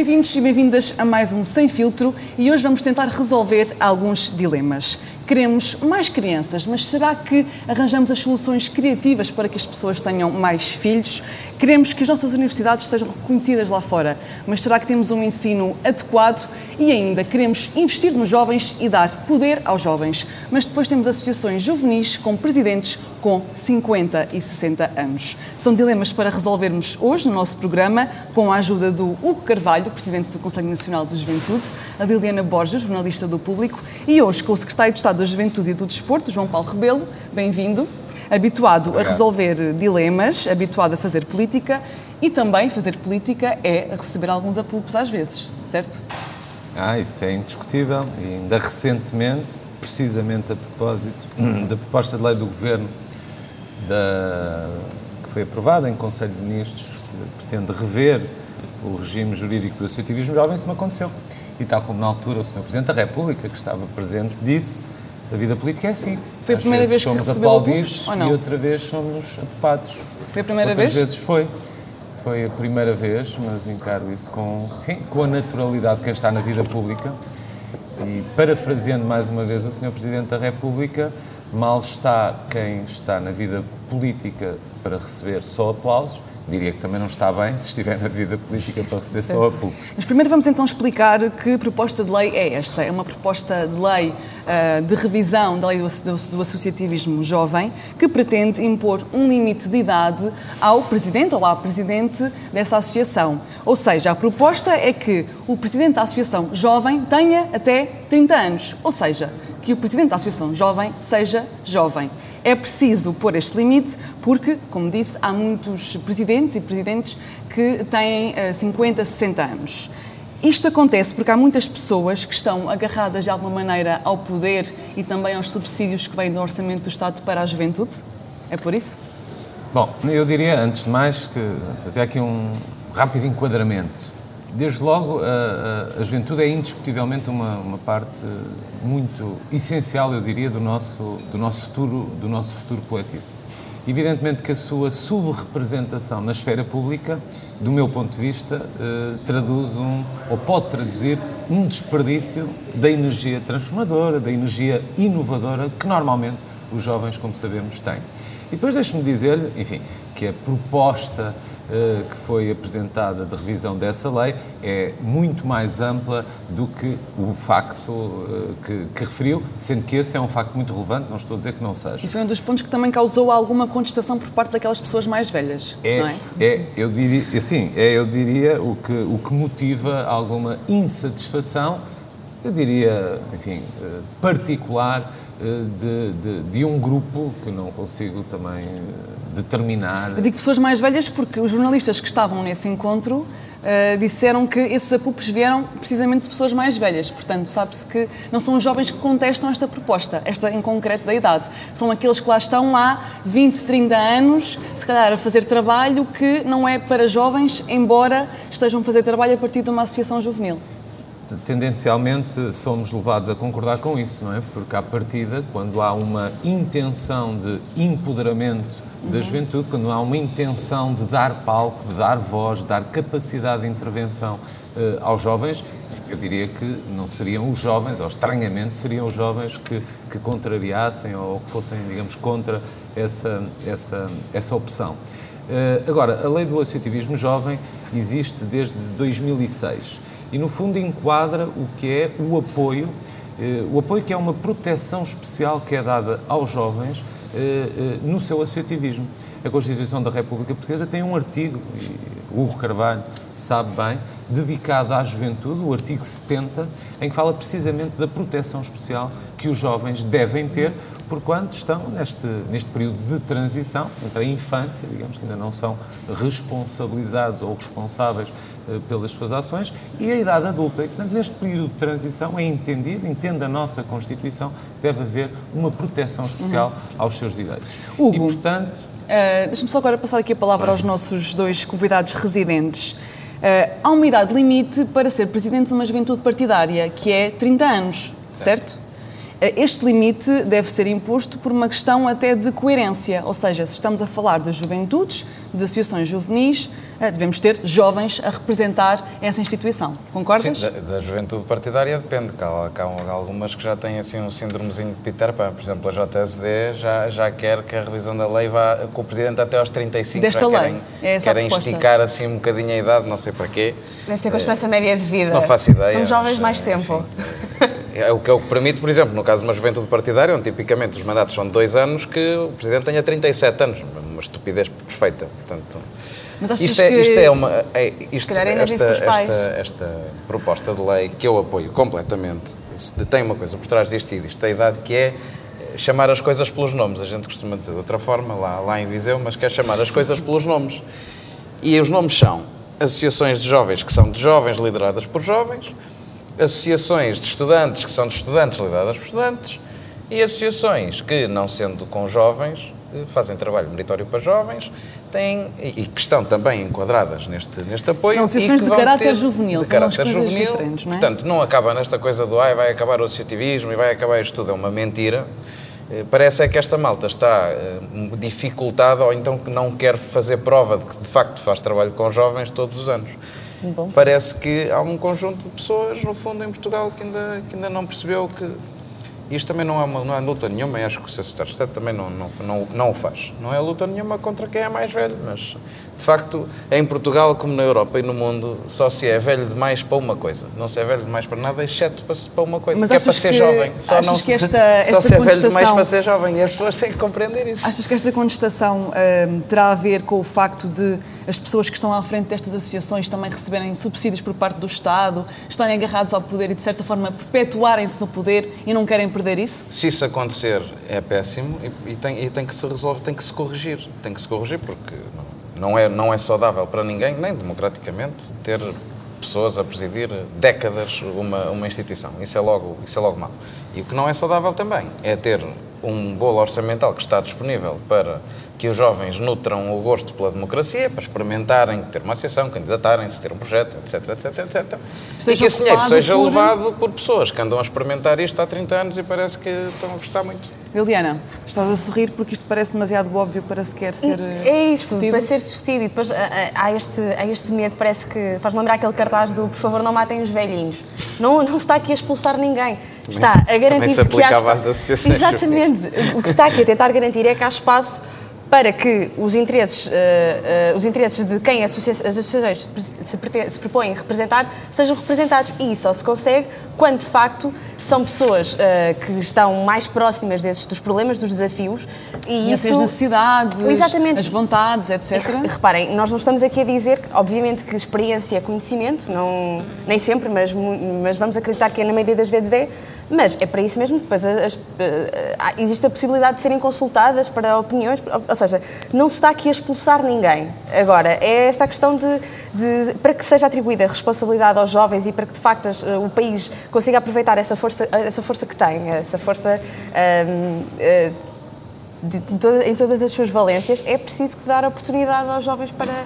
Bem-vindos e bem-vindas a mais um Sem Filtro e hoje vamos tentar resolver alguns dilemas. Queremos mais crianças, mas será que arranjamos as soluções criativas para que as pessoas tenham mais filhos? Queremos que as nossas universidades sejam reconhecidas lá fora, mas será que temos um ensino adequado? E ainda queremos investir nos jovens e dar poder aos jovens, mas depois temos associações juvenis com presidentes com 50 e 60 anos. São dilemas para resolvermos hoje no nosso programa, com a ajuda do Hugo Carvalho, presidente do Conselho Nacional de Juventude, a Liliana Borges, jornalista do Público, e hoje com o secretário de Estado da Juventude e do Desporto, João Paulo Rebelo. Bem-vindo. Habituado Obrigado. a resolver dilemas, habituado a fazer política e também fazer política é receber alguns apupos às vezes, certo? Ah, isso é indiscutível. E ainda recentemente, precisamente a propósito da proposta de lei do Governo da, que foi aprovada em Conselho de Ministros, que pretende rever o regime jurídico do associativismo jovem, isso me aconteceu. E tal como na altura o Sr. Presidente da República, que estava presente, disse a vida política é assim. Foi a primeira vez que somos aplaudidos ou não? e outra vez somos apopados. Foi a primeira Outras vez? vezes foi. Foi a primeira vez, mas encaro isso com, enfim, com a naturalidade de quem está na vida pública. E parafraseando mais uma vez o Sr. Presidente da República, mal está quem está na vida política para receber só aplausos, diria que também não está bem se estiver na vida política para receber só apoios. Mas primeiro vamos então explicar que proposta de lei é esta. É uma proposta de lei uh, de revisão da lei do, do, do, associativismo jovem que pretende impor um limite de idade ao presidente ou à presidente dessa associação. Ou seja, a proposta é que o presidente da associação jovem tenha até 30 anos. Ou seja, que o presidente da associação jovem seja jovem. É preciso pôr este limite porque, como disse, há muitos presidentes e presidentes que têm 50, eh, 60 anos. Isto acontece porque há muitas pessoas que estão agarradas de alguma maneira ao poder e também aos subsídios que vêm do Orçamento do Estado para a juventude? É por isso? Bom, eu diria, antes de mais, que fazer aqui um rápido enquadramento. Desde logo, a, a, a, juventude é indiscutivelmente uma, uma parte muito essencial, eu diria, do nosso, do nosso, futuro, do nosso futuro coletivo. Evidentemente que a sua subrepresentação na esfera pública, do meu ponto de vista, eh, traduz um, ou pode traduzir, um desperdício da energia transformadora, da energia inovadora que normalmente os jovens, como sabemos, têm. E depois deixe-me dizer-lhe, enfim, que a proposta que foi apresentada de revisão dessa lei é muito mais ampla do que o facto eh, que, que, referiu, sendo que esse é um facto muito relevante, não estou a dizer que não seja. E foi um dos pontos que também causou alguma contestação por parte daquelas pessoas mais velhas, é, não é? É, eu diria, assim, é, eu diria o que, o que motiva alguma insatisfação, eu diria, enfim, eh, particular de, de, de um grupo que não consigo também determinar. Eu digo pessoas mais velhas porque os jornalistas que estavam nesse encontro uh, disseram que esses apupos vieram precisamente de pessoas mais velhas. Portanto, sabe-se que não são os jovens que contestam esta proposta, esta em concreto da idade. São aqueles que lá estão há 20, 30 anos, se calhar a fazer trabalho que não é para jovens, embora estejam a fazer trabalho a partir de uma associação juvenil tendencialmente somos levados a concordar com isso, não é? Porque à partida, quando há uma intenção de empoderamento da juventude, quando há uma intenção de dar palco, de dar voz, de dar capacidade de intervenção uh, aos jovens, eu diria que não seriam os jovens, ou estranhamente seriam os jovens que, que contrariassem ou que fossem, digamos, contra essa, essa, essa opção. Uh, agora, a lei do associativismo jovem existe desde 2006 e, no fundo, enquadra o que é o apoio, uh, o apoio que é uma proteção especial que é dada aos jovens eh, eh, no seu associativismo. A Constituição da República Portuguesa tem um artigo, e Hugo Carvalho sabe bem, dedicado à juventude, o artigo 70, em que fala precisamente da proteção especial que os jovens devem ter porquanto estão neste, neste período de transição entre a infância, digamos que ainda não são responsabilizados ou responsáveis pelas suas ações e a idade adulta. E, portanto, neste período de transição é entendido, entende a nossa Constituição, deve haver uma proteção especial uhum. aos seus direitos. Hugo, e, portanto... Uh, Deixa-me só agora passar aqui a palavra aos nossos dois convidados residentes. Uh, há uma idade limite para ser presidente de uma juventude partidária, que é 30 anos, certo? certo? Este limite deve ser imposto por uma questão até de coerência, ou seja, se estamos a falar de juventudes, de associações juvenis, eh, devemos ter jovens a representar essa instituição. Concordas? Sim, da, da juventude partidária depende. Há, há, algumas que já têm assim um síndromezinho de Peter Pan. Por exemplo, a JSD já, já quer que a revisão da lei vá com o Presidente até aos 35. Desta lei? Querem, é essa querem esticar assim um bocadinho a idade, não sei para quê. Deve ser com a esperança média de vida. Não faço ideia. Somos jovens mais tempo. É o que é o que permite, por exemplo, no caso de uma juventude partidária, onde tipicamente os mandatos são de dois anos, que o Presidente tenha 37 anos. Uma estupidez perfeita. Portanto, Mas isto, é, isto é uma. É, isto, esta, esta, esta, proposta de lei que eu apoio completamente tem uma coisa por trás disto e disto, a idade que é chamar as coisas pelos nomes. A gente costuma dizer de outra forma, lá, lá em Viseu, mas quer chamar as coisas pelos nomes. E os nomes são associações de jovens que são de jovens lideradas por jovens, associações de estudantes que são de estudantes lideradas por estudantes e associações que, não sendo com jovens, eh, fazem trabalho meritório para jovens têm, e que estão também enquadradas neste, neste apoio. São associações de caráter juvenil, de caráter juvenil, diferentes, não é? Portanto, não acaba nesta coisa do ai, vai acabar o associativismo e vai acabar isto tudo, é uma mentira. Eh, parece é que esta malta está eh, dificultada ou então que não quer fazer prova de que de facto faz trabalho com jovens todos os anos. Bom. Parece que há um conjunto de pessoas, no fundo, em Portugal que ainda, que ainda não percebeu que isto também não é, uma, não é luta nenhuma, e acho que o de Estado também não, não, não, não o faz. Não é luta nenhuma contra quem é mais velho, mas de facto, em Portugal, como na Europa e no mundo, só se é velho demais para uma coisa. Não se é velho demais para nada, exceto para, uma coisa, mas que é para ser que, jovem. Só, não se, esta, esta só se é velho demais para ser jovem e as pessoas têm que compreender isso. Achas que esta contestação hum, terá a ver com o facto de as pessoas que estão à frente destas associações também receberem subsídios por parte do Estado, estarem agarrados ao poder e, de certa forma, perpetuarem-se no poder e não querem perder isso? Se isso acontecer, é péssimo e, e, tem, e tem que se resolver, tem que se corrigir. Tem que se corrigir porque não, é, não é saudável para ninguém, nem democraticamente, ter pessoas a presidir décadas uma, uma instituição. Isso é, logo, isso é logo mau. E o que não é saudável também é ter um bolo orçamental que está disponível para que os jovens nutram o gosto pela democracia, para experimentarem ter uma associação, candidatarem-se, ter um projeto, etc, etc, etc. e que esse dinheiro seja por... levado por pessoas que andam a experimentar isto há 30 anos e parece que estão a gostar muito. Liliana, estás a sorrir porque isto parece demasiado óbvio para sequer ser É isso, discutido. para ser discutido. E depois há este, há este medo, parece que faz-me lembrar aquele cartaz do por favor não matem os velhinhos. Não, não se está aqui a expulsar ninguém. Está a garantir se que há... às associações. Exatamente. O que está aqui a tentar garantir é que há espaço para que os interesses, uh, uh, os interesses de quem as associações se, se propõem representar sejam representados. E isso só se consegue quando, de facto, são pessoas uh, que estão mais próximas desses, dos problemas, dos desafios. E isso... as necessidades, Exatamente. as vontades, etc. E, reparem, nós não estamos aqui a dizer, obviamente, que experiência é conhecimento, não, nem sempre, mas, mas vamos acreditar que na maioria das vezes é, mas é para isso mesmo depois as, as, existe a possibilidade de serem consultadas para opiniões, ou seja, não se está aqui a expulsar ninguém. Agora, é esta a questão de, de para que seja atribuída a responsabilidade aos jovens e para que de facto o país consiga aproveitar essa força, essa força que tem, essa força um, uh, de, em todas as suas valências, é preciso dar oportunidade aos jovens para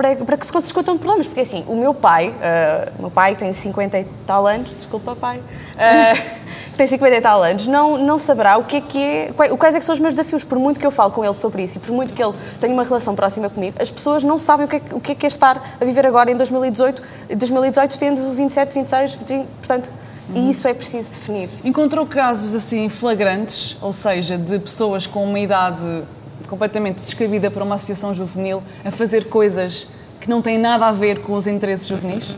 para, para que se discutam problemas. Porque assim, o meu pai, uh, meu pai tem 50 e tal anos, desculpa pai, uh, tem 50 e tal anos, não, não saberá o que é que é, quais é que são os meus desafios. Por muito que eu falo com ele sobre isso e por muito que ele tenha uma relação próxima comigo, as pessoas não sabem o que é, o que, é, que é estar a viver agora em 2018, 2018 tendo 27, 26, 30, portanto... E isso é preciso definir. Encontrou casos assim flagrantes, ou seja, de pessoas com uma idade completamente descabida para uma associação juvenil a fazer coisas que não têm nada a ver com os interesses juvenis?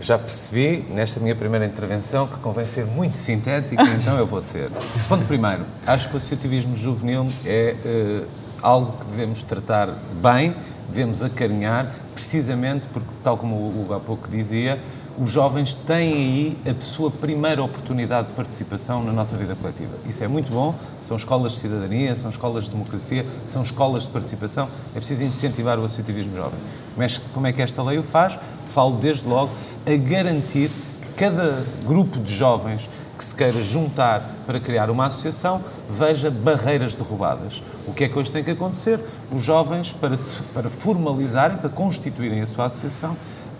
Já percebi nesta minha primeira intervenção que convém ser muito sintético, então eu vou ser. Ponto primeiro, acho que o associativismo juvenil é uh, algo que devemos tratar bem, devemos acarinhar, precisamente porque, tal como o Hugo há pouco dizia, os jovens têm aí a sua primeira oportunidade de participação na nossa vida coletiva. Isso é muito bom, são escolas de cidadania, são escolas de democracia, são escolas de participação, é preciso incentivar o associativismo jovem. Mas como é que esta lei o faz? Falo desde logo a garantir que cada grupo de jovens que se queira juntar para criar uma associação veja barreiras derrubadas. O que é que hoje tem que acontecer? Os jovens, para, se, para formalizarem, para constituírem a sua associação,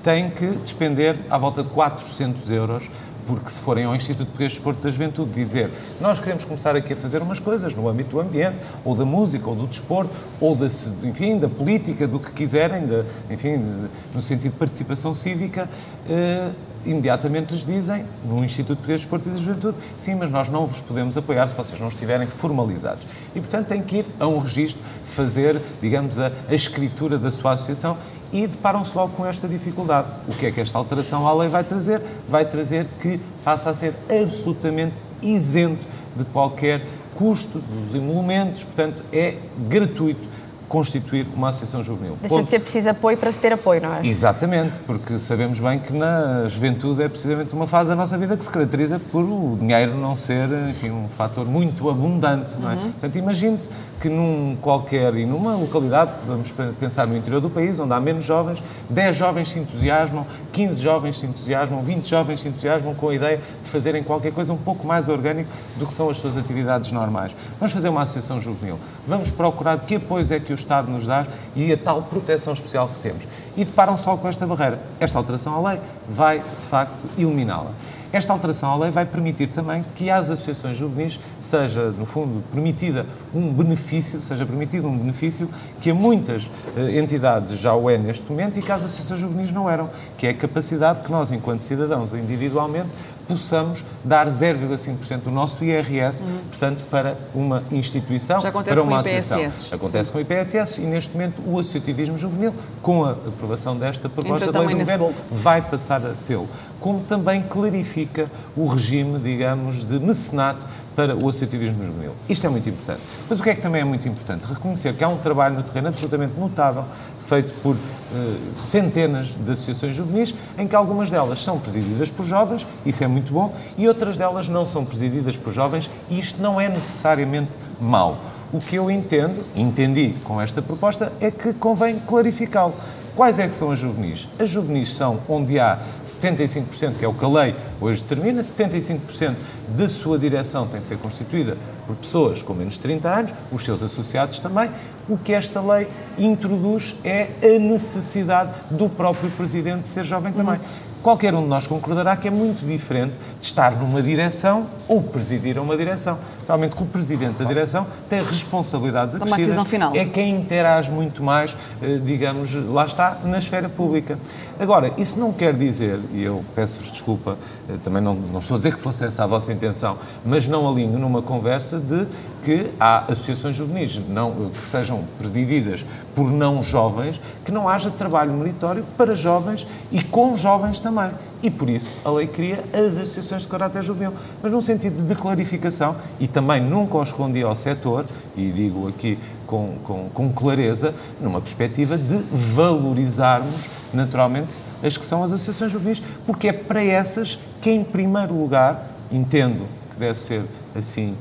têm que despender à volta de 400 euros porque se forem ao Instituto Português de Desporto da Juventude dizer nós queremos começar aqui a fazer umas coisas no âmbito do ambiente, ou da música, ou do desporto, ou da, enfim, da política, do que quiserem, de, enfim, no sentido de participação cívica, eh, imediatamente lhes dizem, no Instituto Português de Desporto e da Juventude, sim, mas nós não vos podemos apoiar se vocês não estiverem formalizados. E, portanto, têm que ir a um registro, fazer, digamos, a, a escritura da sua associação e deparam-se logo com esta dificuldade. O que é que esta alteração à lei vai trazer? Vai trazer que passa a ser absolutamente isento de qualquer custo dos emolumentos, portanto, é gratuito constituir uma associação juvenil. Deixa de ser preciso apoio para se ter apoio, não é? Exatamente, porque sabemos bem que na juventude é precisamente uma fase da nossa vida que se caracteriza por o dinheiro não ser, enfim, um fator muito abundante, não é? Uhum. Portanto, imagine-se que num qualquer, e numa localidade, vamos pensar no interior do país, onde há menos jovens, 10 jovens se entusiasmam, 15 jovens se entusiasmam, 20 jovens se entusiasmam com a ideia de fazerem qualquer coisa um pouco mais orgânico do que são as suas atividades normais. Vamos fazer uma associação juvenil. Vamos procurar que apoios é que o Estado nos dá e a tal proteção especial que temos. E deparam-se com esta barreira. Esta alteração à lei vai, de facto, eliminá-la. Esta alteração à lei vai permitir também que às associações juvenis seja, no fundo, permitida um benefício, seja permitido um benefício que a muitas eh, entidades já o é neste momento e que às associações juvenis não eram, que é a capacidade que nós, enquanto cidadãos individualmente, possamos dar 0,5% do nosso IRS, uhum. portanto, para uma instituição, para uma associação. IPSS. Acontece Sim. com o IPSS e, neste momento, o associativismo juvenil, com a aprovação desta proposta de lei do governo, vai passar a tê-lo. Como também clarifica o regime, digamos, de mecenato para o associativismo juvenil. Isto é muito importante. Mas o que é que também é muito importante? Reconhecer que há um trabalho no terreno absolutamente notável, feito por eh, centenas de associações juvenis, em que algumas delas são presididas por jovens, isso é muito bom, e outras delas não são presididas por jovens, e isto não é necessariamente mau. O que eu entendo, entendi com esta proposta, é que convém clarificá-lo. Quais é que são as juvenis? As juvenis são onde há 75%, que é o que a lei hoje determina, 75% da sua direção tem que ser constituída por pessoas com menos de 30 anos, os seus associados também. O que esta lei introduz é a necessidade do próprio presidente ser jovem também. Uhum qualquer um de nós concordará que é muito diferente de estar numa direção ou presidir a uma direção. Realmente que o presidente da direção tem responsabilidades acrescidas. Decisão final. É quem interage muito mais, eh, digamos, lá está, na esfera pública. Agora, isso não quer dizer, e eu peço-vos desculpa, eh, também não, não estou a dizer que fosse essa a vossa intenção, mas não alinho numa conversa de que há associações juvenis não, que sejam presididas por não jovens, que não haja trabalho meritório para jovens e com jovens também. E por isso a lei cria as associações de caráter juvenil. Mas num sentido de clarificação, e também nunca o escondi ao setor, e digo aqui com, com, com clareza, numa perspectiva de valorizarmos naturalmente as que são as associações juvenis, porque é para essas que, em primeiro lugar, entendo que deve ser assim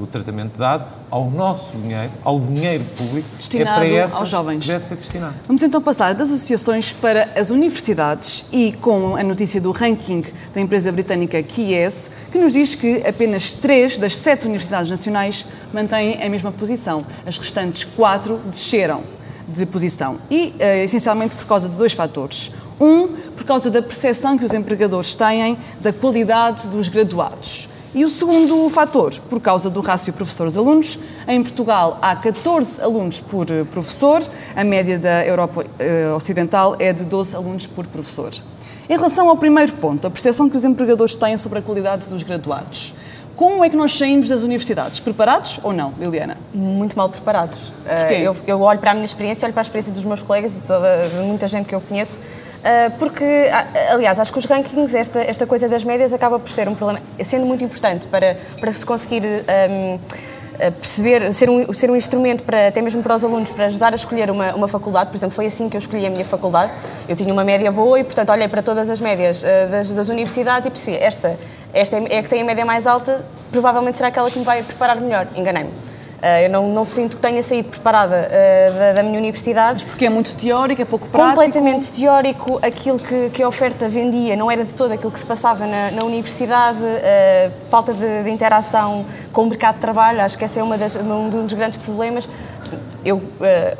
o tratamento dado ao nosso dinheiro, ao dinheiro público, destinado é para essas aos jovens. que deve ser destinado. Vamos então passar das associações para as universidades e com a notícia do ranking da empresa britânica QS, que nos diz que apenas três das sete universidades nacionais mantêm a mesma posição. As restantes quatro desceram de posição. E, uh, essencialmente, por causa de dois fatores. Um, por causa da percepção que os empregadores têm da qualidade dos graduados. E o segundo fator, por causa do rácio professores-alunos. Em Portugal há 14 alunos por eh, professor, a média da Europa eh, Ocidental é de 12 alunos por professor. Em relação ao primeiro ponto, a percepção que os empregadores têm sobre a qualidade dos graduados. Como é que nós saímos das universidades? Preparados ou não, Liliana? Muito mal preparados. Uh, eu, eu, olho para a minha experiência, olho para a experiência dos meus colegas e de muita gente que eu conheço porque, aliás, acho que os rankings, esta, esta coisa das médias, acaba por ser um problema, sendo muito importante para, para se conseguir um, perceber, ser um, ser um instrumento para, até mesmo para os alunos, para ajudar a escolher uma, uma faculdade. Por exemplo, foi assim que eu escolhi a minha faculdade. Eu tinha uma média boa e, portanto, olhei para todas as médias das, das universidades e percebi, esta, esta é a que tem a média mais alta, provavelmente será aquela que me vai preparar melhor. Enganei-me. Uh, eu não, não, sinto que tenha saído preparada uh, da, da, minha universidade. Mas porque é muito teórico, é pouco prático? Completamente teórico. Aquilo que, que, a oferta vendia não era de todo aquilo que se passava na, na universidade. Uh, falta de, de, interação com o mercado de trabalho, acho que esse é uma das, um dos grandes problemas. Eu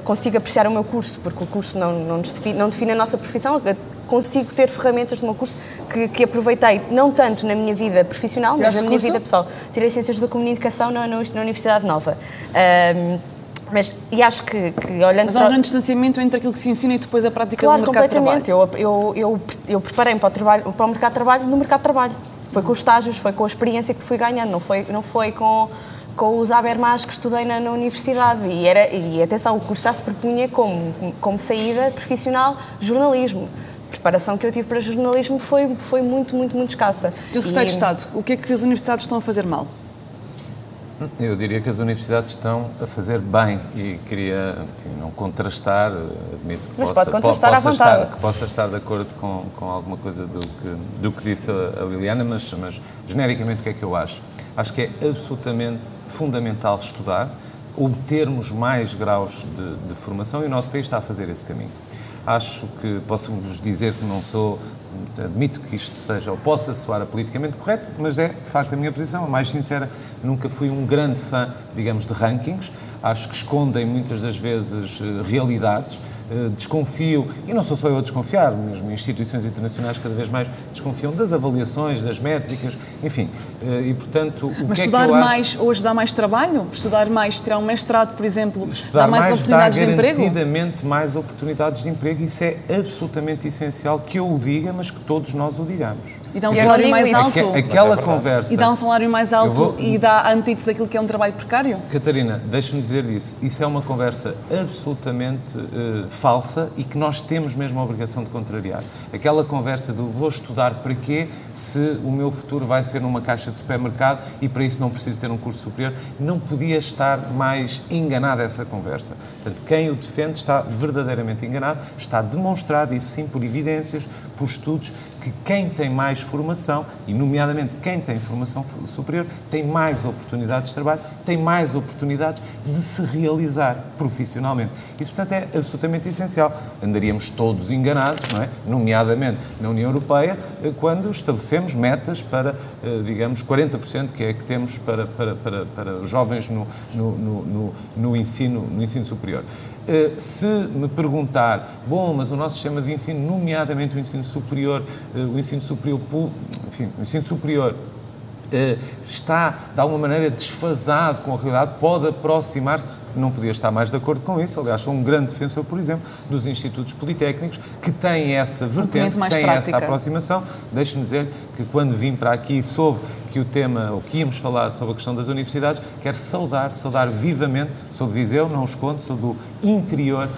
consigo apreciar o meu curso, porque o curso não, não, define, não define a nossa profissão, consigo ter ferramentas no meu curso que, que aproveitei, não tanto na minha vida profissional, mas na minha curso? vida pessoal. Tirei Ciências da Comunicação na, na Universidade Nova. Um, mas, e acho que, que olhando Mas há um grande distanciamento entre aquilo que se ensina e depois a prática Claro, do mercado completamente. de trabalho. Eu, eu, eu, eu preparei-me para o, trabalho, para o mercado de trabalho no mercado de trabalho. Foi com os estágios, foi com a experiência que fui ganhando, não foi, não foi com, com os Habermas que estudei na, na universidade. E, era, e atenção, o curso já se propunha como, como saída profissional jornalismo. A preparação que eu tive para jornalismo foi, foi muito, muito, muito escassa. Sr. Secretário de E- Estado, o que é que as universidades estão a fazer mal? Eu diria que as universidades estão a fazer bem e queria enfim, não contrastar, admito que Mas possa, pode contrastar po- à possa vontade. estar, que possa estar de acordo com, com alguma coisa do que, do que disse a, a Liliana, mas, mas genericamente o que é que eu acho? Acho que é absolutamente fundamental estudar, obtermos mais graus de, de formação e o nosso país está a fazer esse caminho. Acho que posso-vos dizer que não sou, admito que isto seja ou possa soar politicamente correto, mas é de facto a minha posição, a mais sincera. Nunca fui um grande fã, digamos, de rankings. Acho que escondem muitas das vezes eh, realidades. Eh, Desconfio, e não sou só eu a desconfiar, mesmo instituições internacionais cada vez mais desconfiam das avaliações, das métricas, enfim. Eh, E portanto, o Mas que é que estudar eu acho? mais hoje dá mais trabalho? Estudar mais, tirar um mestrado, por exemplo, Estudar dá mais, mais oportunidades dá de emprego? garantidamente mais oportunidades de emprego. Isso é absolutamente essencial que eu o diga, mas que todos nós o digamos. E dá um salário mais isso. alto? Aque- Aquela é conversa. E dá um salário mais alto vou- e dá a antítese daquilo que é um trabalho precário? Catarina, deixa-me dizer isso. Isso é uma conversa absolutamente eh, falsa e que nós temos mesmo a obrigação de contrariar. Aquela conversa do vou estudar para quê se o meu futuro vai ser numa caixa de supermercado e para isso não preciso ter um curso superior, não podia estar mais enganada essa conversa. Portanto, quem o defende está verdadeiramente enganado, está demonstrado, isso sim, por evidências, por estudos, que quem tem mais formação, e nomeadamente quem tem formação superior, tem mais oportunidades de trabalho, tem mais oportunidades de se realizar profissionalmente. Isso, portanto, é absolutamente essencial. Andaríamos todos enganados, não é? nomeadamente na União Europeia, eh, quando estabelecemos metas para, eh, digamos, 40% que é que temos para, para, para, para jovens no, no, no, no, no ensino, no ensino superior. Eh, Se me perguntar, bom, mas o nosso sistema de ensino, nomeadamente o ensino superior, eh, o ensino superior, enfim, o ensino superior eh, está, de alguma maneira, desfasado com a realidade, pode aproximar-se. Não podia estar mais de acordo com isso. Aliás, sou um grande defensor, por exemplo, dos institutos politécnicos que têm essa vertente, mais têm prática. essa aproximação. Deixe-me dizer que quando vim para aqui soube que o tema, ou que íamos falar sobre a questão das universidades, quero saudar, saudar vivamente, sou de Viseu, não os conto, sou do interior,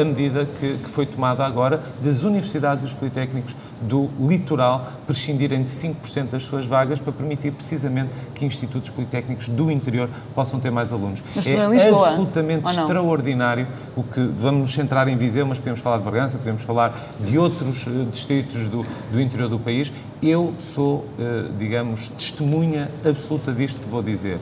a medida que, que foi tomada agora das universidades e os politécnicos do litoral prescindirem de 5% das suas vagas para permitir precisamente que institutos politécnicos do interior possam ter mais alunos. Mas é Lisboa, absolutamente extraordinário o que vamos nos centrar em Viseu, mas podemos falar de Bragança, podemos falar de outros eh, distritos do, do interior do país. Eu sou, eh, digamos, testemunha absoluta disto que vou dizer.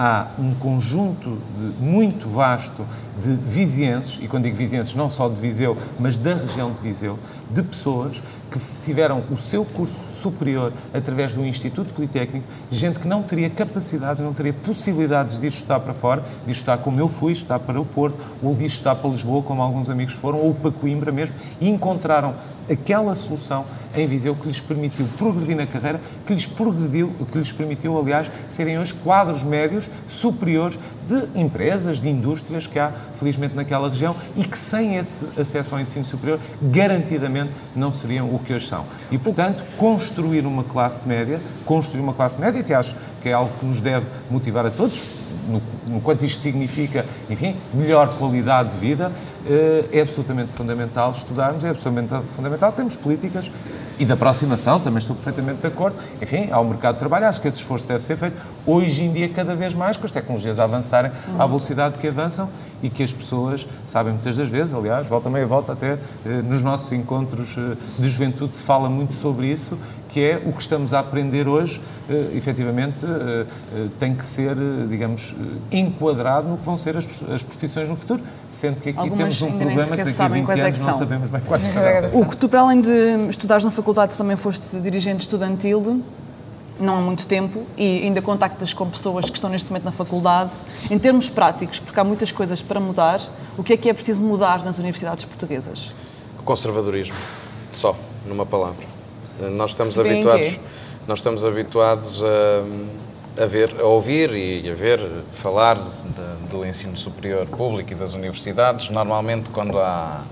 Há um conjunto de- muito vasto de vizienses, e quando digo vizienses, não só de Viseu, mas da região de Viseu, de pessoas que tiveram o seu curso superior através do Instituto Politécnico, gente que não teria capacidades, não teria possibilidades de ir estudar para fora, de ir estudar como eu fui, estudar para o Porto, ou de ir estudar para Lisboa, como alguns amigos foram, ou para Coimbra mesmo, e encontraram aquela solução em Viseu que lhes permitiu progredir na carreira, que lhes progrediu, que lhes permitiu, aliás, serem hoje quadros médios superiores de empresas, de indústrias que há, felizmente, naquela região e que sem esse acesso ao ensino superior, garantidamente não seriam o que hoje são. E, portanto, construir uma classe média, construir uma classe média, que acho que é algo que nos deve motivar a todos, no, no quanto isto significa, enfim, melhor qualidade de vida, eh, é absolutamente fundamental estudarmos, é absolutamente fundamental termos políticas e de aproximação, também estou perfeitamente de acordo, enfim, ao mercado de trabalho, acho que esse esforço deve ser feito hoje em dia cada vez mais, com as tecnologias a avançarem à velocidade que avançam e que as pessoas sabem muitas das vezes, aliás, volta meia volta até eh, nos nossos encontros eh, de juventude se fala muito sobre isso, que é o que estamos a aprender hoje, eh, efetivamente, eh, eh, tem que ser, digamos, enquadrado no que vão ser as, as profissões no futuro, sendo que aqui Algumas temos um problema que daqui a sabem 20 quais é anos que não são. sabemos bem quais serão. O que tu, para além de estudares na faculdade, também foste dirigente estudantil, não há muito tempo, e ainda contactas com pessoas que estão neste momento na faculdade. Em termos práticos, porque há muitas coisas para mudar, o que é que é preciso mudar nas universidades portuguesas? O conservadorismo. Só. numa palavra. Nós estamos habituados, nós estamos habituados a, a ver, a ouvir e a ver falar de- do ensino superior público e das universidades, normalmente quando há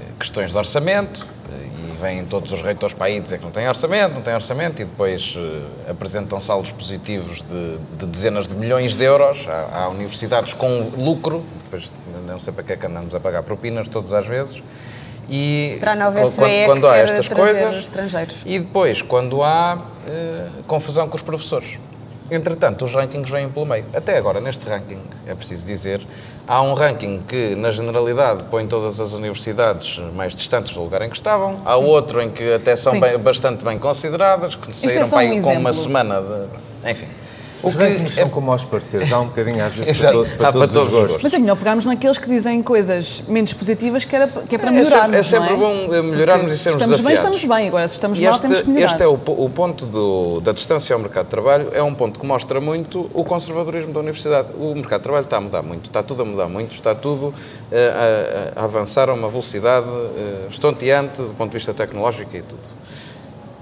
eh, questões de orçamento, eh, e vêm todos os reitores para aí dizer que não tem orçamento, não tem orçamento, e depois eh, apresentam saldos positivos de, de dezenas de milhões de euros. Há, há universidades com lucro, depois não sei para que é que andamos a pagar propinas todas as vezes. E Para a nova quando, quando há estas coisas. E depois, quando há eh, confusão com os professores. Entretanto, os rankings vêm pelo meio. Até agora, neste ranking, é preciso dizer, há um ranking que, na generalidade, põe todas as universidades mais distantes do lugar em que estavam. Há outro em que até são Sim. bem- bastante bem consideradas, que é saíram para um aí com uma semana de... Enfim. Os rankings é- são como aos parceiros, há um bocadinho às vezes para, Exato. todo- para Há para todos, todos os os gostos. Mas é melhor pegarmos naqueles que dizem coisas menos positivas que, era, que é para É melhorarmos, sempre, é sempre não é? bom eh, melhorarmos Porque e sermos estamos bem, desafiados. estamos bem. Agora, se estamos E mal, este, temos que melhorar. este é o, o ponto do- da distância ao mercado de trabalho, é um ponto que mostra muito o conservadorismo da universidade. O mercado de trabalho está a mudar muito, está tudo a mudar muito, está tudo eh, a, a avançar a uma velocidade eh, estonteante do ponto de vista tecnológico e tudo.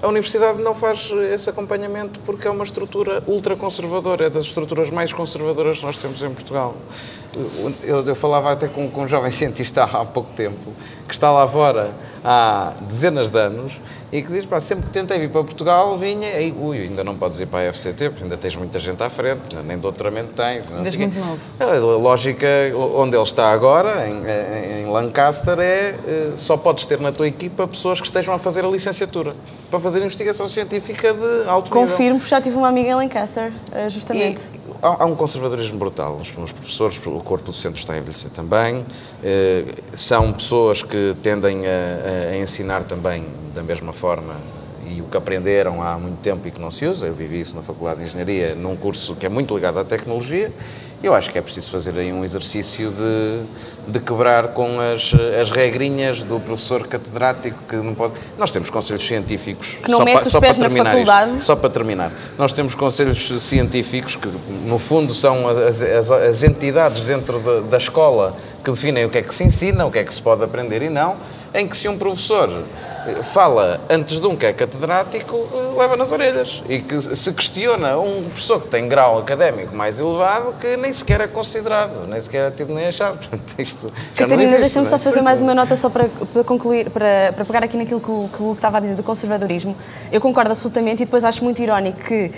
A universidade não faz esse acompanhamento porque é uma estrutura ultraconservadora, é das estruturas mais conservadoras que nós temos em Portugal. Eu, eu falava até com, com um jovem cientista há pouco tempo, que está lá fora há dezenas de anos, e que diz, pá, sempre que tentei vir para Portugal, vinha, e, ui, ainda não podes ir para a FCT, porque ainda tens muita gente à frente, nem doutoramento tens. não Ainda és sei o quê. muito novo. A lógica onde ele está agora, em, em- Lancaster, é eh, só podes ter na tua equipa pessoas que estejam a fazer a licenciatura para fazer investigação científica de alto nível. Confirmo, porque já tive uma amiga em Lancaster, eh, justamente. E há, há um conservadorismo brutal. Os, professores, o corpo docente está a envelhecer também. Eh, são pessoas que tendem a- a ensinar também da mesma forma e o que aprenderam há muito tempo e que não se usa. Eu vivi isso na Faculdade de Engenharia, num curso que é muito ligado à tecnologia. Eu acho que é preciso fazer aí um exercício de, de quebrar com as, as regrinhas do professor catedrático que não pode. Nós temos conselhos científicos. Que não só mete pa- os só pés para na terminar isto. faculdade. Só para terminar, nós temos conselhos científicos que, no fundo, são as, as- as entidades dentro da, da escola que definem o que é que se ensina, o que é que se pode aprender e não, em que se um professor fala antes de um que é catedrático, eh, leva nas orelhas. E que se questiona um professor que tem grau académico mais elevado que nem sequer é considerado, nem sequer é tido nem achado. Portanto, isto Catarina, deixa-me não só é? fazer mais uma nota só para, para concluir, para, para pegar aqui naquilo que o, que o Hugo estava a dizer do conservadorismo. Eu concordo absolutamente e depois acho muito irónico que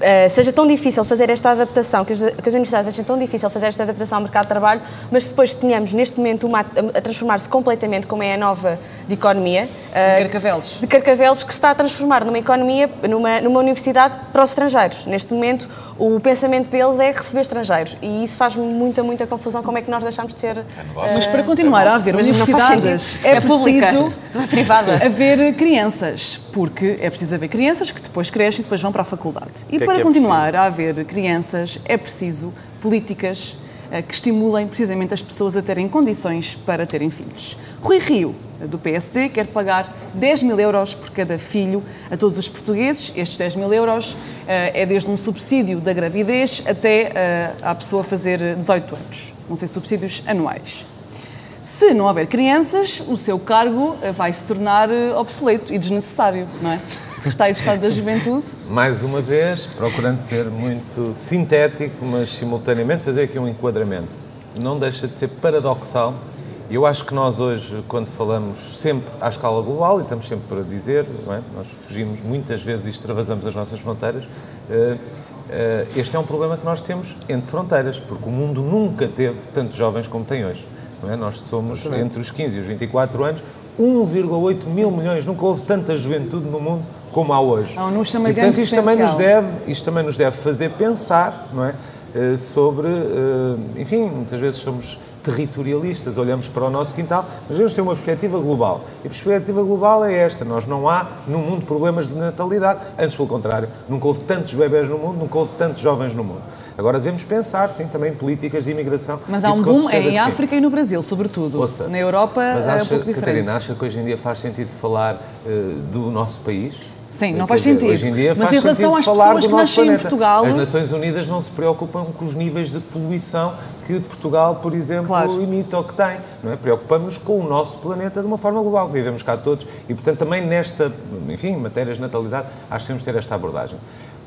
eh, seja tão difícil fazer esta adaptação, que as, que as universidades achem tão difícil fazer esta adaptação ao mercado de trabalho, mas depois tenhamos neste momento uma a, a transformar-se completamente, como é a nova de economia, eh, Carcavelos. de Carcavelos que se está a transformar numa economia, numa, numa universidade para os estrangeiros. Neste momento, o pensamento deles é receber estrangeiros e isso faz muita, muita confusão. Como é que nós deixamos de ser. Mas para continuar a haver universidades, é, É preciso é privada. haver crianças, porque é preciso haver crianças que depois crescem e depois vão para a faculdade. E que é para é continuar preciso? a haver crianças, é preciso políticas eh, que estimulem precisamente as pessoas a terem condições para terem filhos. Rui Rio, do PSD, quer pagar 10 mil euros por cada filho a todos os portugueses. Estes 10 mil euros eh, é desde um subsídio da gravidez até eh, a pessoa fazer 18 anos. Vão ser subsídios anuais. Se não houver crianças, o seu cargo eh, vai se tornar eh, obsoleto e desnecessário, não é? Secretário de Estado da Juventude. Mais uma vez, procurando ser muito sintético, mas simultaneamente fazer aqui um enquadramento. Não deixa de ser paradoxal. E eu acho que nós hoje, quando falamos sempre à escala global, e estamos sempre para dizer, não é? nós fugimos muitas vezes e extravasamos as nossas fronteiras, eh, eh, este é um problema que nós temos entre fronteiras, porque o mundo nunca teve tantos jovens como tem hoje. Não é? Nós somos entre os 15 e os 24 anos, 1,8 mil milhões, nunca houve tanta juventude no mundo como há hoje. Há um e, portanto, isto também, nos deve, isto também nos deve fazer pensar não é? Eh, sobre, eh, enfim, muitas vezes somos territorialistas, olhamos para o nosso quintal, mas devemos ter uma perspectiva global. E a perspectiva global é esta: nós não há no mundo problemas de natalidade, antes pelo contrário, nunca houve tantos bebés no mundo, nunca houve tantos jovens no mundo. Agora devemos pensar, sim, também em políticas de imigração. Mas há um boom certeza em. África e no Brasil, sobretudo. Ouça, Na Europa mas é um acha, pouco diferente. Catarina, acha que hoje em dia faz sentido falar eh, do nosso país? Sim, não faz dizer, sentido. Hoje em dia Mas faz em relação às pessoas que nascem em planeta. Portugal- As Nações Unidas não se preocupam com os níveis de poluição que Portugal, por exemplo, Claro. emite ou que tem. Não é? Preocupamos com o nosso planeta de uma forma global. Vivemos cá todos e, portanto, também nesta, enfim, matérias de natalidade, acho que temos de ter esta abordagem.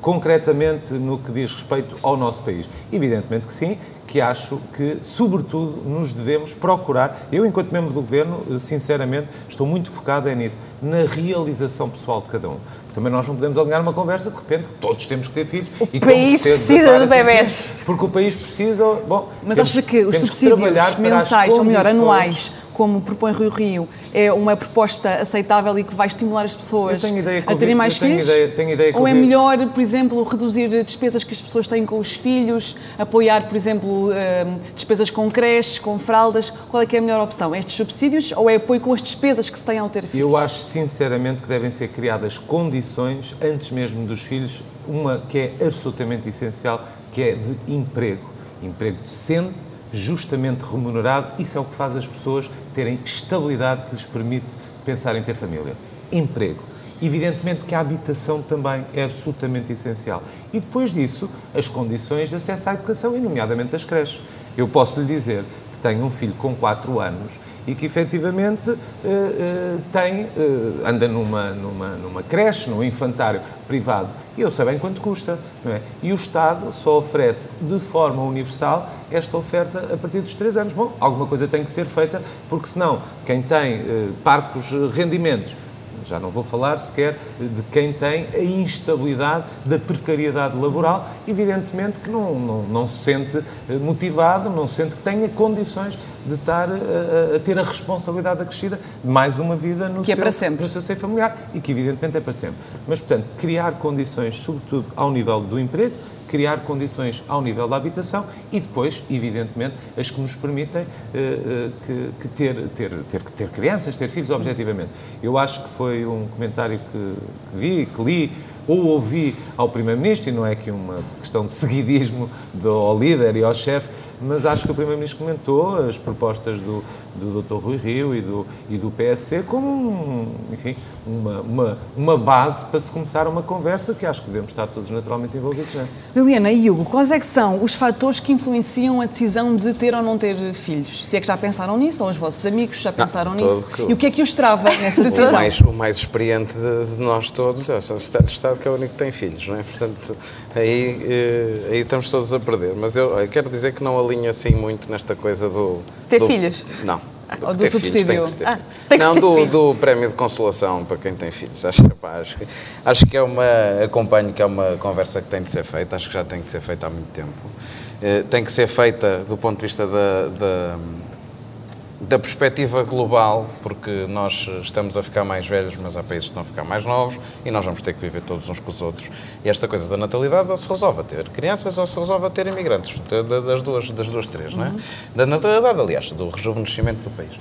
Concretamente, no que diz respeito ao nosso país, evidentemente que sim, que acho que, sobretudo, nos devemos procurar. Eu, enquanto membro do governo, sinceramente, estou muito focado é nisso, na realização pessoal de cada um. Também nós não podemos alinhar uma conversa, de repente, todos temos que ter filhos. O e país temos que precisa de bebés. Porque o país precisa. Bom, Mas temos- acha que os subsídios as mensais, ou melhor, anuais, como propõe Rui Rio, é uma proposta aceitável e que vai estimular as pessoas a terem mais tenho filhos? ideia- tenho ideia que ou é melhor, por exemplo, reduzir despesas que as pessoas têm com os filhos, apoiar, por exemplo, hum, despesas com creches, com fraldas? Qual é que é a melhor opção? Estes subsídios ou é apoio com as despesas que se têm ao ter filhos? Eu acho sinceramente que devem ser criadas condições, antes mesmo dos filhos, uma que é absolutamente essencial, que é de emprego. Emprego decente, justamente remunerado, isso é o que faz as pessoas terem estabilidade que lhes permite pensar em ter família. Emprego. Evidentemente que a habitação também é absolutamente essencial. E depois disso, as condições de acesso à educação, e nomeadamente as creches. Eu posso lhe dizer que tenho um filho com 4 anos e que efetivamente eh, eh, tem, eh, anda numa, numa, numa creche, num infantário privado, e eu sei bem quanto custa, não é? E o Estado só oferece de forma universal esta oferta a partir dos 3 anos. Bom, alguma coisa tem que ser feita, porque senão quem tem parcos rendimentos já não vou falar sequer de quem tem a instabilidade da precariedade laboral, evidentemente que não, não, não se sente eh, motivado, não sente que tenha condições de estar a, a- a ter a responsabilidade acrescida de mais uma vida no, Que é seu, para sempre. no seu seio familiar e que evidentemente é para sempre. Mas, portanto, criar condições, sobretudo ao nível do emprego, criar condições ao nível da habitação e depois, evidentemente, as que nos permitem eh, que, que ter, ter, ter, ter crianças, ter filhos, objetivamente. Eu acho que foi um comentário que, que vi, que li ou ouvi ao Primeiro-Ministro, e não é aqui uma questão de seguidismo do, ao líder e ao chefe, mas acho que o Primeiro-Ministro comentou as propostas do, do Dr. Rui Rio e do, e do PSC como, um, enfim, uma, uma, uma base para se começar uma conversa que acho que devemos estar todos naturalmente envolvidos nessa. Liliana e Hugo, quais é que são os fatores que influenciam a decisão de ter ou não ter filhos? Se é que já pensaram nisso, ou os vossos amigos já pensaram todo nisso? que- E o que é que os trava nessa O decisão? mais, o mais experiente de, de nós todos é o de Estado, que é o único que tem filhos, não é? Portanto, aí, eh, aí estamos todos a perder. Mas eu, eu quero dizer que não alinho assim muito nesta coisa do... Ter do- filhos? Não. Ou do subsídio? Filhos, tem Ah, tem não, do, do prémio de consolação para quem tem filhos. Acho, pá, acho, que- acho que é uma... Acompanho que é uma conversa que tem de ser feita. Acho que já tem que ser feita há muito tempo. Eh, tem que ser feita do ponto de vista da- da da perspectiva global, porque nós estamos a ficar mais velhos, mas há países que estão a ficar mais novos e nós vamos ter que viver todos uns com os outros. E esta coisa da natalidade ou se resolve a ter crianças ou se resolve a ter imigrantes, da- das duas, das duas três, não é? Da natalidade, aliás, do rejuvenescimento do país.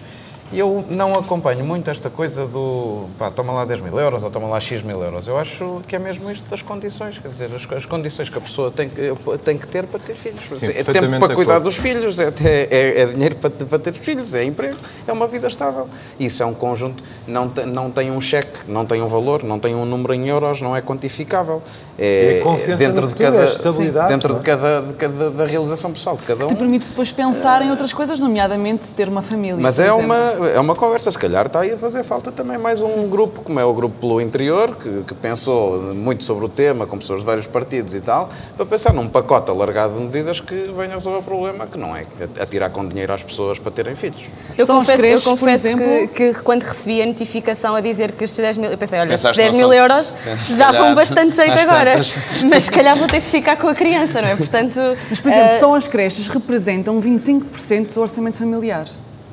E eu não acompanho muito esta coisa do pá, toma lá 10 mil euros ou toma lá X mil euros. Eu acho que é mesmo isto das condições, quer dizer, as, as condições que a pessoa tem que, tem que ter para ter filhos. é tempo para de cuidar acordo. dos filhos, é, é- é dinheiro para, para ter filhos, é emprego, é uma vida estável. Isso é um conjunto, não, te- não tem um cheque, não tem um valor, não tem um número em euros, não é quantificável. É, É a confiança dentro de futuro, é cada, a estabilidade, dentro não é? de cada, de cada da realização pessoal de cada um. Te permite depois pensar em outras coisas, nomeadamente ter uma família. Mas por é exemplo. uma, é uma conversa, se calhar está aí a fazer falta também mais um grupo, como é o grupo pelo interior, que, que pensou muito sobre o tema, com pessoas de vários partidos e tal, para pensar num pacote alargado de medidas que venham resolver o problema, que não é atirar com dinheiro às pessoas para terem filhos. Eu São as confesso, creches, eu por confesso exemplo? que, que quando recebi a notificação a dizer que estes 10 mil... Eu pensei, olha, estes Pensaste 10 no mil euros davam bastante jeito agora. tantas. Mas se calhar vou ter que ficar com a criança, não é? Portanto... Mas, por exemplo, eh, só as creches representam 25% do orçamento familiar.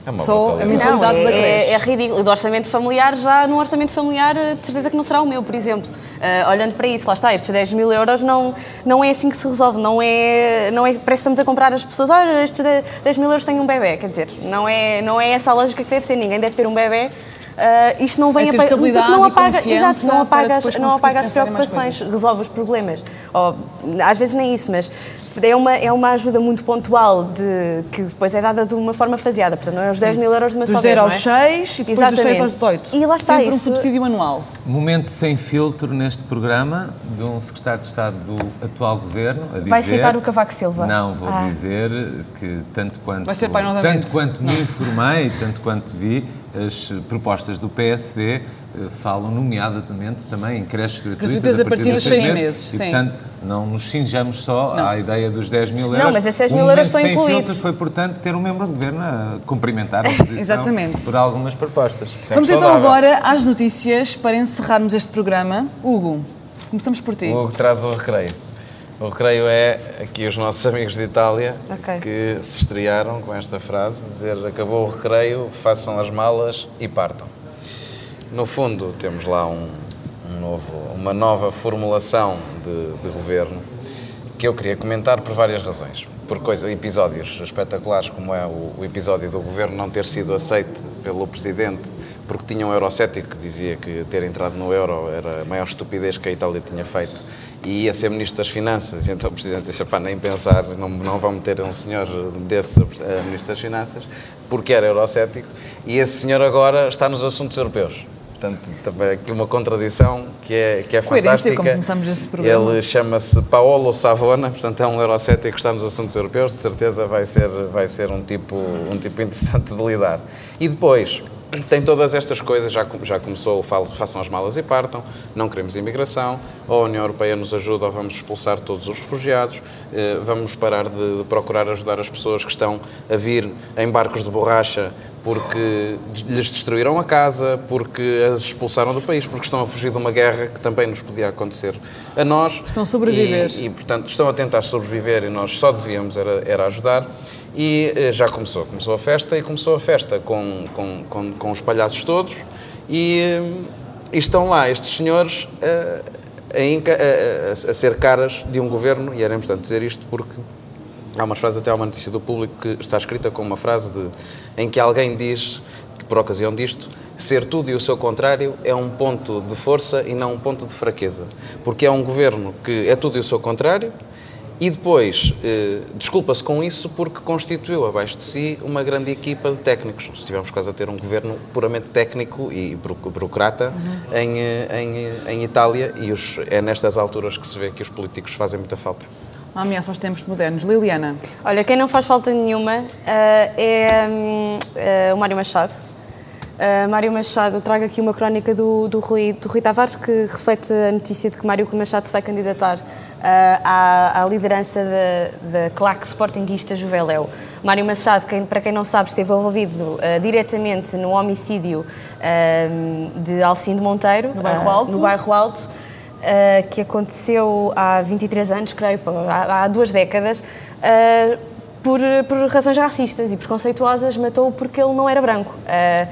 É uma só a mensalidade da é, creche. é, é ridículo. Do orçamento familiar, já no orçamento familiar, eh, de certeza que não será o meu, por exemplo. Ah, olhando para isso, lá está, estes 10 mil euros não, não é assim que se resolve. Não é, não é, parece que estamos a comprar as pessoas, olha, estes 10 mil euros têm um bebê. Quer dizer, não é, não é essa a lógica que deve ser. Ninguém deve ter um bebê. Ah, isto não vem É a pa- estabilidade porque não e apaga, exato, não apaga, as, não apaga as preocupações, resolve os problemas. Ou, às vezes nem isso, mas é uma, é uma ajuda muito pontual de, que depois é dada de uma forma faseada. Portanto, não é os 10 mil euros de uma Dos só 0 vez, aos não é? 6 e depois dos 6 aos 18. E lá está Sempre um isso. subsídio anual. Momento sem filtro neste programa de um secretário de Estado do atual governo a dizer... Vai citar o Cavaco Silva? Não, vou Ah. dizer que tanto quanto, Vai ser pai novamente. tanto quanto me informei, tanto quanto vi, as propostas do PSD falam nomeadamente também em creches gratuitas, Gratuitas a partir dos seis meses, e, sim. portanto, não nos cinjamos só Não. à ideia dos 10 mil euros. mas esses 10 O mil euros estão sem incluídos. filtro foi, portanto, ter um membro de governo a cumprimentar a oposição por algumas propostas. Sempre Vamos então saudável. agora às notícias para encerrarmos este programa. Hugo, começamos por ti. O Hugo traz o recreio. O recreio é aqui os nossos amigos de Itália Ok. que se estrearam com esta frase, dizer acabou o recreio, façam as malas e partam. No fundo, temos lá um, um novo, uma nova formulação de, de governo que eu queria comentar por várias razões. Por coisa, episódios espetaculares, como é o, o episódio do governo não ter sido aceito pelo presidente porque tinha um eurocético que dizia que ter entrado no euro era a maior estupidez que a Itália tinha feito e ia ser ministro das Finanças. Então o presidente disse: "Pá, nem pensar, não, não vão meter um senhor desse a ministro das Finanças, porque era eurocético. E esse senhor agora está nos assuntos europeus. Portanto, também aqui uma contradição que é, que é Coerência, fantástica. como começamos este programa. Ele chama-se Paolo Savona, portanto é um eurocético que está nos assuntos europeus, de certeza vai ser, vai ser um, tipo, um tipo interessante de lidar. E depois, tem todas estas coisas, já, já começou o façam as malas e partam, não queremos imigração, ou a União Europeia nos ajuda ou vamos expulsar todos os refugiados, eh, vamos parar de, de procurar ajudar as pessoas que estão a vir em barcos de borracha porque lhes destruíram a casa, porque as expulsaram do país, porque estão a fugir de uma guerra que também nos podia acontecer a nós. Estão a sobreviver. E, e, portanto, estão a tentar sobreviver e nós só devíamos era, era ajudar. E eh, já começou. Começou a festa e começou a festa com, com, com, com os palhaços todos e, eh, e estão lá estes senhores eh, a, a- a- a ser caras de um governo e era importante dizer isto porque Há umas frases, até há uma notícia do público que está escrita com uma frase de, em que alguém diz, que por ocasião disto, ser tudo e o seu contrário é um ponto de força e não um ponto de fraqueza. Porque é um governo que é tudo e o seu contrário e depois eh, desculpa-se com isso porque constituiu abaixo de si uma grande equipa de técnicos. Estivemos quase a ter um governo puramente técnico e buro- burocrata em, eh, em, eh, em Itália e os- é nestas alturas que se vê que os políticos fazem muita falta. Uma ameaça aos tempos modernos. Liliana, Olha, quem não faz falta nenhuma ah, é hum, ah, o Mário Machado. Ah, Mário Machado, eu trago aqui uma crónica do, do, Rui, do Rui Tavares que reflete a notícia de que Mário Machado se vai candidatar à, à liderança da, claque sportinguista Juveléu. Mário Machado, quem- para quem não sabe, esteve envolvido ah, diretamente no homicídio ah, de Alcindo Monteiro. No bairro Alto. No bairro Alto. Uh, que aconteceu há 23 anos, creio, há, há duas décadas, uh, por, por razões racistas e preconceituosas, matou-o porque ele não era branco. Uh,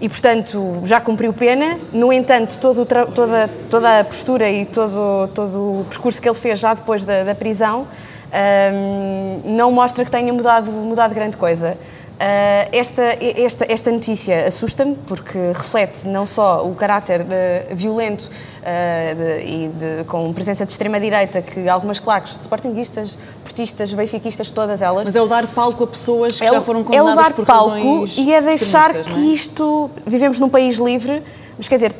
e, portanto, já cumpriu pena. No entanto, toda, toda a postura e todo, todo o percurso que ele fez já depois da, da prisão um, não mostra que tenha mudado, mudado grande coisa. Uh, esta, esta, esta notícia assusta-me porque reflete não só o caráter uh, violento uh, de- e de- com presença de extrema-direita que algumas claques, sportinguistas, portistas, benfiquistas, todas elas, mas é o dar palco a pessoas que é, já foram é o condenadas dar por palco e é deixar que é? isto. Vivemos num país livre, mas quer dizer,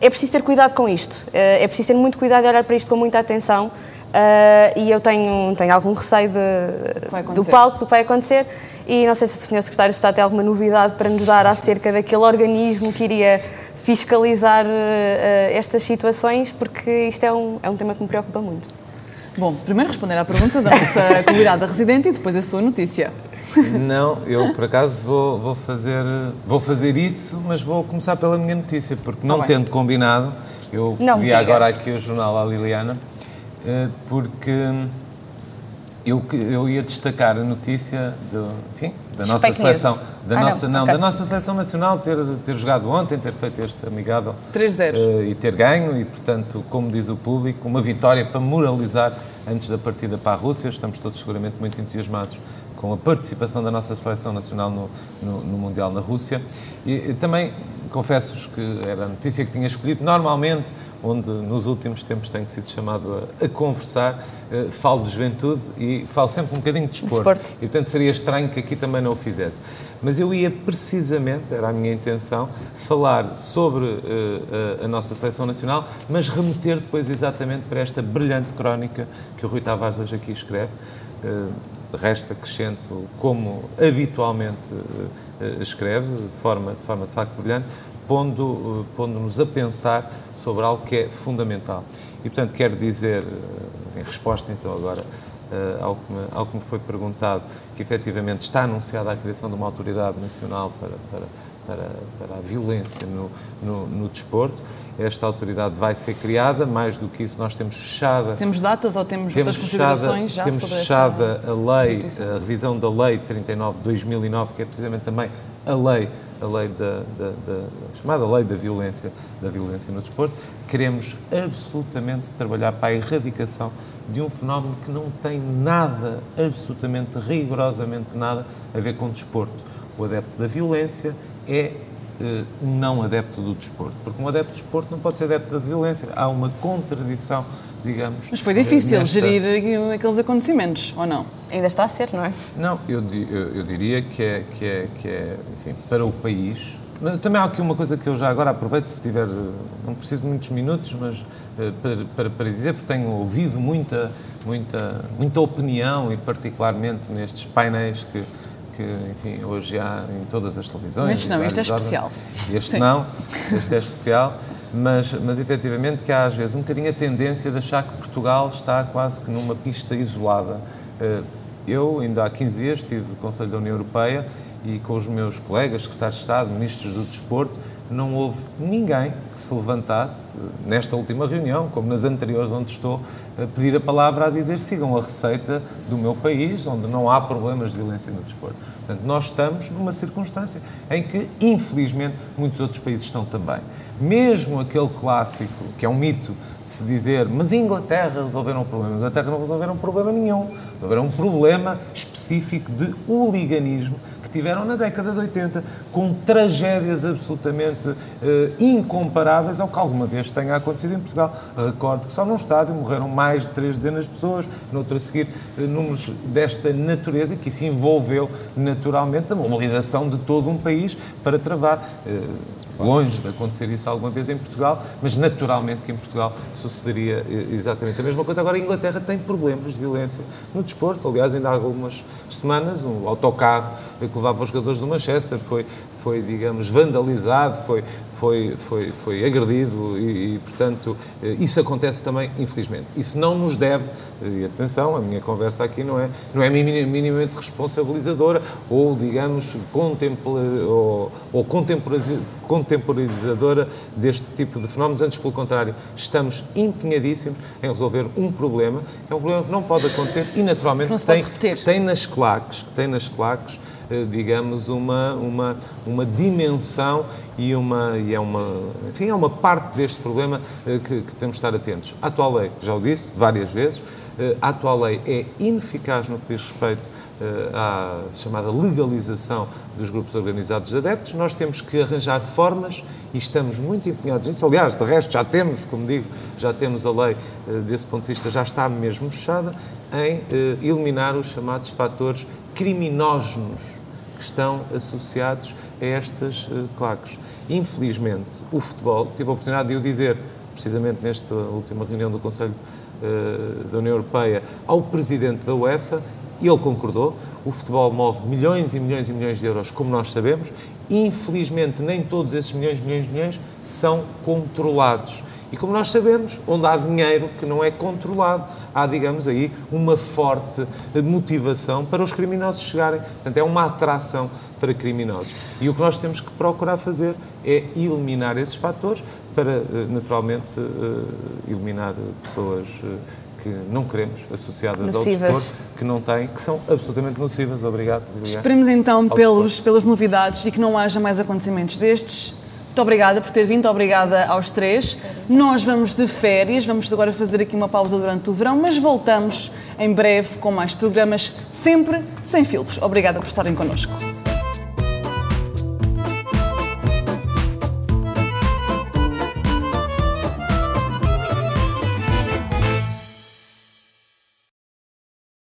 é preciso ter cuidado com isto. É preciso ter muito cuidado e olhar para isto com muita atenção. Eh, e eu tenho, tenho algum receio de- do palco, do que vai acontecer. E não sei se o Sr. Secretário de Estado tem alguma novidade para nos dar acerca daquele organismo que iria fiscalizar eh, estas situações, porque isto é um, é um tema que me preocupa muito. Bom, primeiro responder à pergunta da nossa convidada residente e depois a sua notícia. Não, eu por acaso vou, vou, fazer, vou fazer isso, mas vou começar pela minha notícia, porque não Tá bem. tendo combinado, eu Não vi diga. agora aqui o jornal à Liliana, porque eu, eu ia destacar a notícia do, enfim, da nossa news. seleção, da Ah, não, nossa, não, ok. da nossa seleção nacional ter, ter jogado ontem, ter feito este amigável 3-0. eh, e ter ganho e, portanto, como diz o público, uma vitória para moralizar antes da partida para a Rússia. Estamos todos seguramente muito entusiasmados com a participação da nossa seleção nacional no, no, no Mundial na Rússia. E, e também confesso-vos que era a notícia que tinha escolhido. Normalmente, onde nos últimos tempos tenho sido chamado a, a conversar, uh, falo de juventude e falo sempre um bocadinho de desporto. Desporto. E portanto seria estranho que aqui também não o fizesse. Mas eu ia precisamente, era a minha intenção, falar sobre uh, a, a nossa seleção nacional, mas remeter depois exatamente para esta brilhante crónica que o Rui Tavares hoje aqui escreve. Uh, resta acrescento como habitualmente uh, escreve, de forma, de forma de facto brilhante, pondo, pondo-nos a pensar sobre algo que é fundamental. E, portanto, quero dizer, em resposta então agora ao, que me, ao que me foi perguntado, que efetivamente está anunciada a criação de uma autoridade nacional para, para, para, para a violência no, no, no desporto. Esta autoridade vai ser criada, mais do que isso, nós temos fechada. Temos datas ou temos, temos outras fechada, considerações já temos fechada essa a lei, a revisão da lei 39 de 2009, que é precisamente também a lei a lei da, da, da, chamada lei da violência, da violência no desporto, queremos absolutamente trabalhar para a erradicação de um fenómeno que não tem nada, absolutamente, rigorosamente nada, a ver com o desporto. O adepto da violência é não adepto do desporto, porque um adepto do desporto não pode ser adepto da violência. Há uma contradição, digamos. Mas foi difícil nesta- gerir aqueles acontecimentos, ou não? Ainda está a ser, não é? não, eu, eu- eu diria que é, que é, que é enfim, para o país. Mas também há aqui uma coisa que eu já agora aproveito, se tiver, eh, não preciso de muitos minutos, mas eh, para, para, para dizer, porque tenho ouvido muita, muita, muita opinião e particularmente nestes painéis que, que enfim, hoje há em todas as televisões. Neste não, este é especial. órgãos. Este Sim. não, este é especial. Mas, mas efetivamente que há às vezes um bocadinho a tendência de achar que Portugal está quase que numa pista isolada. Eh, Eu, ainda há 15 dias, estive no Conselho da União Europeia e com os meus colegas, secretários de Estado, ministros do Desporto, não houve ninguém que se levantasse, eh, nesta última reunião, como nas anteriores onde estou, a pedir a palavra a dizer sigam a receita do meu país, onde não há problemas de violência no desporto. Portanto, nós estamos numa circunstância em que, infelizmente, muitos outros países estão também. Mesmo aquele clássico, que é um mito, de se dizer, mas a Inglaterra resolveram o problema. A Inglaterra não resolveram problema nenhum. Resolveram um problema específico de hooliganismo tiveram na década de 80, com tragédias absolutamente eh, incomparáveis ao que alguma vez tenha acontecido em Portugal. Recordo que só num estádio morreram mais de três dezenas de pessoas, noutro a seguir eh, números desta natureza, que isso envolveu naturalmente a mobilização de todo um país para travar. eh, Longe de acontecer isso alguma vez em Portugal, mas naturalmente que em Portugal sucederia eh, exatamente a mesma coisa. Agora, a Inglaterra tem problemas de violência no desporto. Aliás, ainda há algumas semanas, um autocarro que levava os jogadores do Manchester foi, foi digamos, vandalizado, foi, foi, foi, foi agredido e, e, portanto, eh, isso acontece também, infelizmente. Isso não nos deve, eh, e atenção, a minha conversa aqui não é, não é mini- minimamente responsabilizadora ou, digamos, contempla, ou, ou contemporiza- contemporizadora deste tipo de fenómenos. Antes, pelo contrário, estamos empenhadíssimos em resolver um problema, que é um problema que não pode acontecer e, naturalmente, que tem, que tem nas claques, que tem nas claques, digamos, uma, uma, uma dimensão e, uma, e é, uma, enfim, é uma parte deste problema eh, que, que temos de estar atentos. A atual lei, já o disse várias vezes, eh, a atual lei é ineficaz no que diz respeito eh, à chamada legalização dos grupos organizados de adeptos. Nós temos que arranjar formas e estamos muito empenhados nisso. Aliás, de resto, já temos, como digo, já temos a lei, eh, desse ponto de vista, já está mesmo fechada, em eh, eliminar os chamados fatores criminógenos que estão associados a estas eh, claques. Infelizmente, o futebol, tive a oportunidade de o dizer, precisamente nesta última reunião do Conselho eh, da União Europeia, ao Presidente da UEFA, e ele concordou. O futebol move milhões e milhões e milhões de euros, como nós sabemos. Infelizmente, nem todos esses milhões, milhões, milhões são controlados. E como nós sabemos, onde há dinheiro que não é controlado, há, digamos aí, uma forte motivação para os criminosos chegarem. Portanto, é uma atração para criminosos. E o que nós temos que procurar fazer é eliminar esses fatores para, eh, naturalmente, eh, eliminar pessoas eh, que não queremos associadas Nocivas. ao desporto, que não têm, que são absolutamente nocivas. Obrigado. Obrigado. Esperemos então pelos, desporto. pelas novidades e que não haja mais acontecimentos destes. Muito obrigada por ter vindo, obrigada aos três. Nós vamos de férias, vamos agora fazer aqui uma pausa durante o verão, mas voltamos em breve com mais programas, sempre sem filtros. Obrigada por estarem connosco.